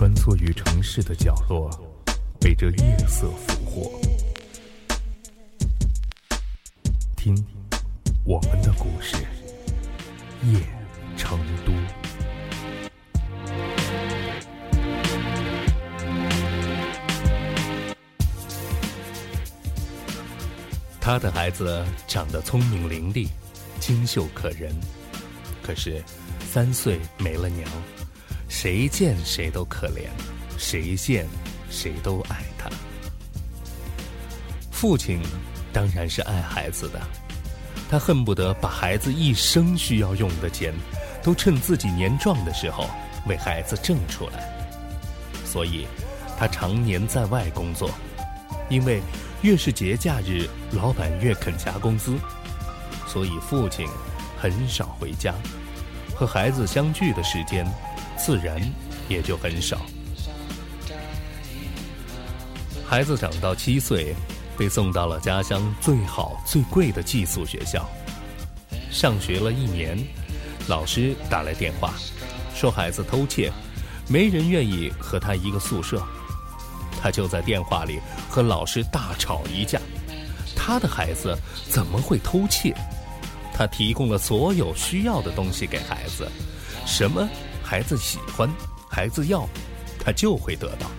穿梭于城市的角落，被这夜色俘获。听，我们的故事，夜成都。他的孩子长得聪明伶俐，清秀可人，可是三岁没了娘，谁见谁都可怜，谁见谁都爱他。父亲当然是爱孩子的，他恨不得把孩子一生需要用的钱，都趁自己年壮的时候为孩子挣出来，所以他常年在外工作，因为。越是节假日，老板越肯加工资，所以父亲很少回家，和孩子相聚的时间自然也就很少。孩子长到七岁，被送到了家乡最好最贵的寄宿学校。上学了一年，老师打来电话，说孩子偷窃，没人愿意和他一个宿舍。他就在电话里和老师大吵一架，他的孩子怎么会偷窃？他提供了所有需要的东西给孩子，什么孩子喜欢、孩子要，他就会得到。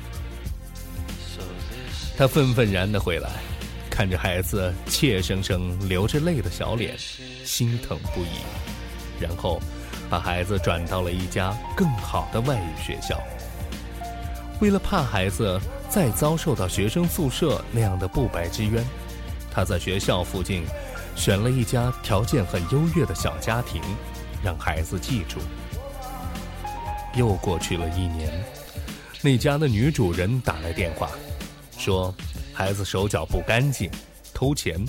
他愤愤然的回来，看着孩子怯生生流着泪的小脸，心疼不已，然后把孩子转到了一家更好的外语学校。为了怕孩子。再遭受到学生宿舍那样的不白之冤，他在学校附近选了一家条件很优越的小家庭，让孩子记住。又过去了一年，那家的女主人打来电话，说孩子手脚不干净，偷钱。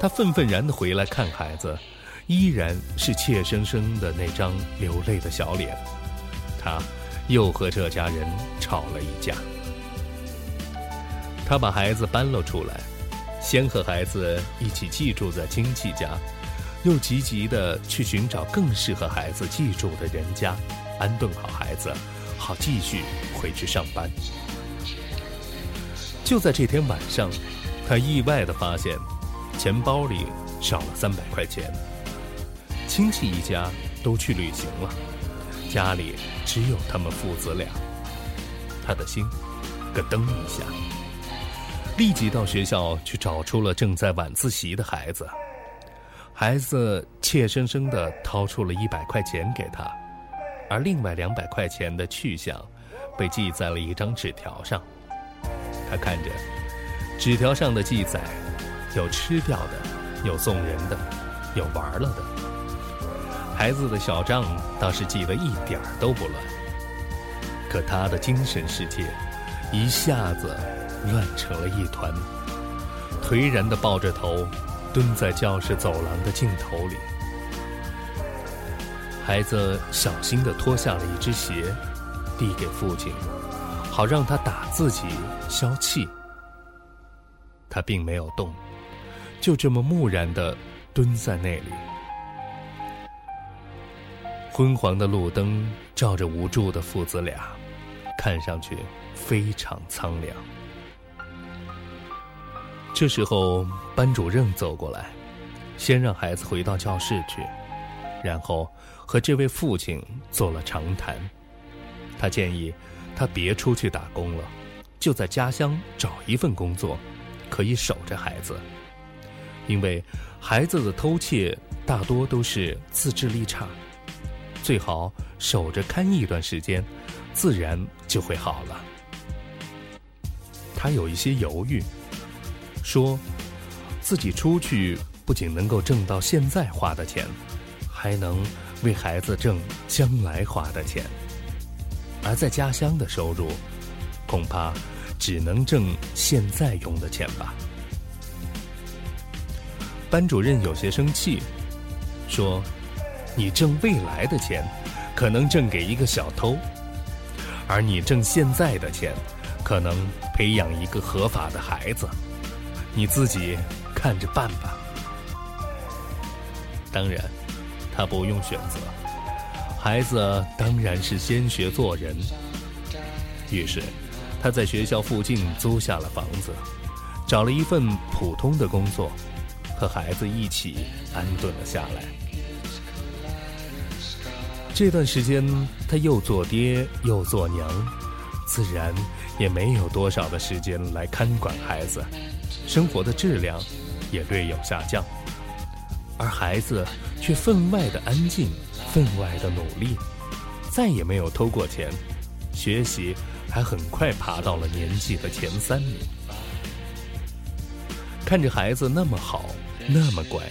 他愤愤然的回来看孩子，依然是怯生生的那张流泪的小脸。他又和这家人吵了一架。他把孩子搬了出来，先和孩子一起寄住在亲戚家，又急急地去寻找更适合孩子寄住的人家，安顿好孩子，好继续回去上班。就在这天晚上，他意外地发现，钱包里少了三百块钱。亲戚一家都去旅行了，家里只有他们父子俩。他的心咯噔一下。立即到学校去找出了正在晚自习的孩子，孩子怯生生地掏出了一百块钱给他，而另外两百块钱的去向，被记在了一张纸条上。他看着纸条上的记载，有吃掉的，有送人的，有玩了的。孩子的小账倒是记得一点儿都不乱，可他的精神世界，一下子。乱成了一团，颓然地抱着头，蹲在教室走廊的尽头里。孩子小心地脱下了一只鞋，递给父亲，好让他打自己消气。他并没有动，就这么木然地蹲在那里。昏黄的路灯照着无助的父子俩，看上去非常苍凉。这时候，班主任走过来，先让孩子回到教室去，然后和这位父亲做了长谈。他建议他别出去打工了，就在家乡找一份工作，可以守着孩子。因为孩子的偷窃大多都是自制力差，最好守着看一段时间，自然就会好了。他有一些犹豫。说，自己出去不仅能够挣到现在花的钱，还能为孩子挣将来花的钱。而在家乡的收入，恐怕只能挣现在用的钱吧。班主任有些生气，说：“你挣未来的钱，可能挣给一个小偷；而你挣现在的钱，可能培养一个合法的孩子。”你自己看着办吧。当然，他不用选择，孩子当然是先学做人。于是，他在学校附近租下了房子，找了一份普通的工作，和孩子一起安顿了下来。这段时间，他又做爹又做娘，自然也没有多少的时间来看管孩子，生活的质量也略有下降。而孩子却分外的安静，分外的努力，再也没有偷过钱，学习还很快爬到了年级的前三名。看着孩子那么好，那么乖，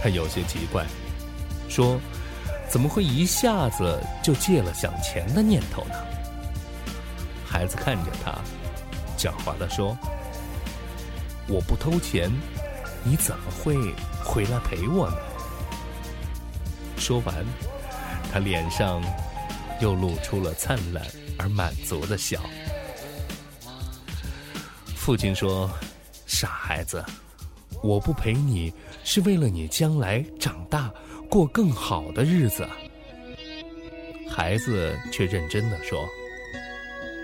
他有些奇怪，说：“怎么会一下子就戒了想钱的念头呢？”孩子看着他，狡猾地说：“我不偷钱，你怎么会？”回来陪我呢。说完，他脸上又露出了灿烂而满足的笑。父亲说：“傻孩子，我不陪你是为了你将来长大过更好的日子。”孩子却认真的说：“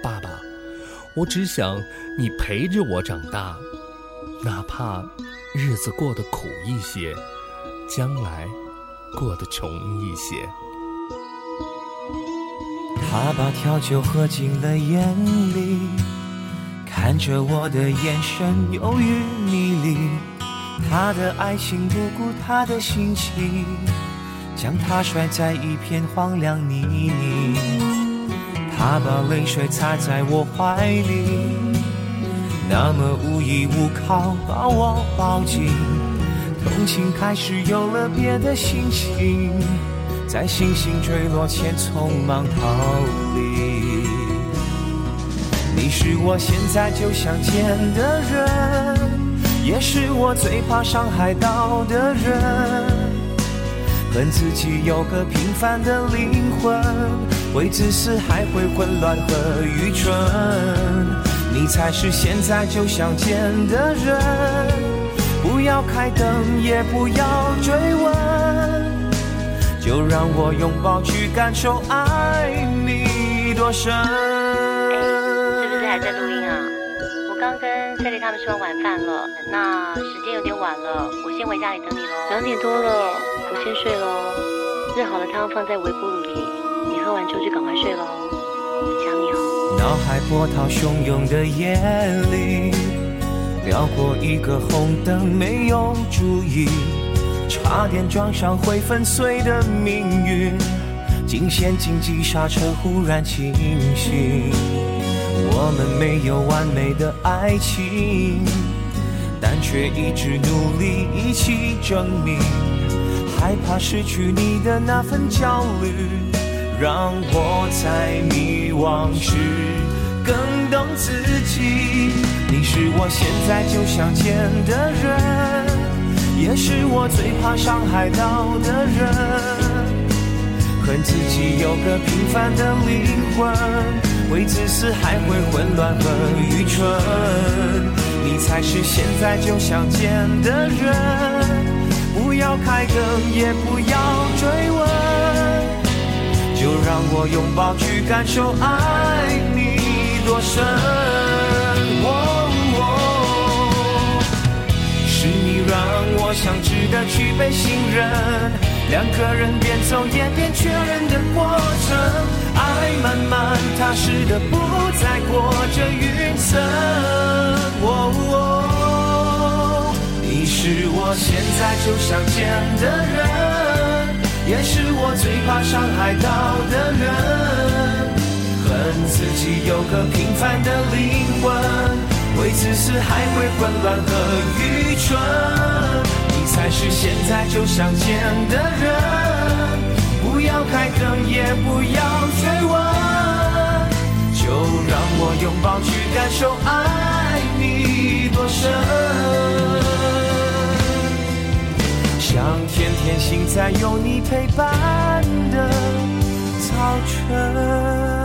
爸爸，我只想你陪着我长大，哪怕……”日子过得苦一些，将来过得穷一些。他把调酒喝进了眼里，看着我的眼神犹豫迷离。他的爱情不顾他的心情，将他摔在一片荒凉泥泞。他把泪水擦在我怀里。那么无依无靠，把我抱紧，同情开始有了别的心情，在星星坠落前匆忙逃离。你是我现在就想见的人，也是我最怕伤害到的人。恨自己有个平凡的灵魂，会自私还会混乱和愚蠢。你才是现在就想见的人，不要开灯，也不要追问，就让我拥抱去感受爱你多深。哎，是不是还在录音啊？我刚跟赛丽他们吃完晚饭了，那时间有点晚了，我先回家里等你喽。两点多了，我先睡喽。热好的汤放在微波炉里，你喝完之后就赶快睡喽。想你哦。脑海波涛汹涌的夜里，撩过一个红灯，没有注意，差点撞上会粉碎的命运。惊险紧急刹车，忽然清醒。我们没有完美的爱情，但却一直努力一起证明。害怕失去你的那份焦虑。让我在迷惘时更懂自己。你是我现在就想见的人，也是我最怕伤害到的人。恨自己有个平凡的灵魂，为自私还会混乱和愚蠢。你才是现在就想见的人，不要开灯，也不要追问。让我拥抱去感受爱你多深。是你让我想值得去被信任，两个人边走也边确认的过程。爱慢慢踏实的不再裹着云层。你是我现在就想见的人。也是我最怕伤害到的人，恨自己有个平凡的灵魂，会自私还会混乱和愚蠢。你才是现在就想见的人，不要开灯，也不要追问，就让我拥抱去感受爱在有你陪伴的早晨。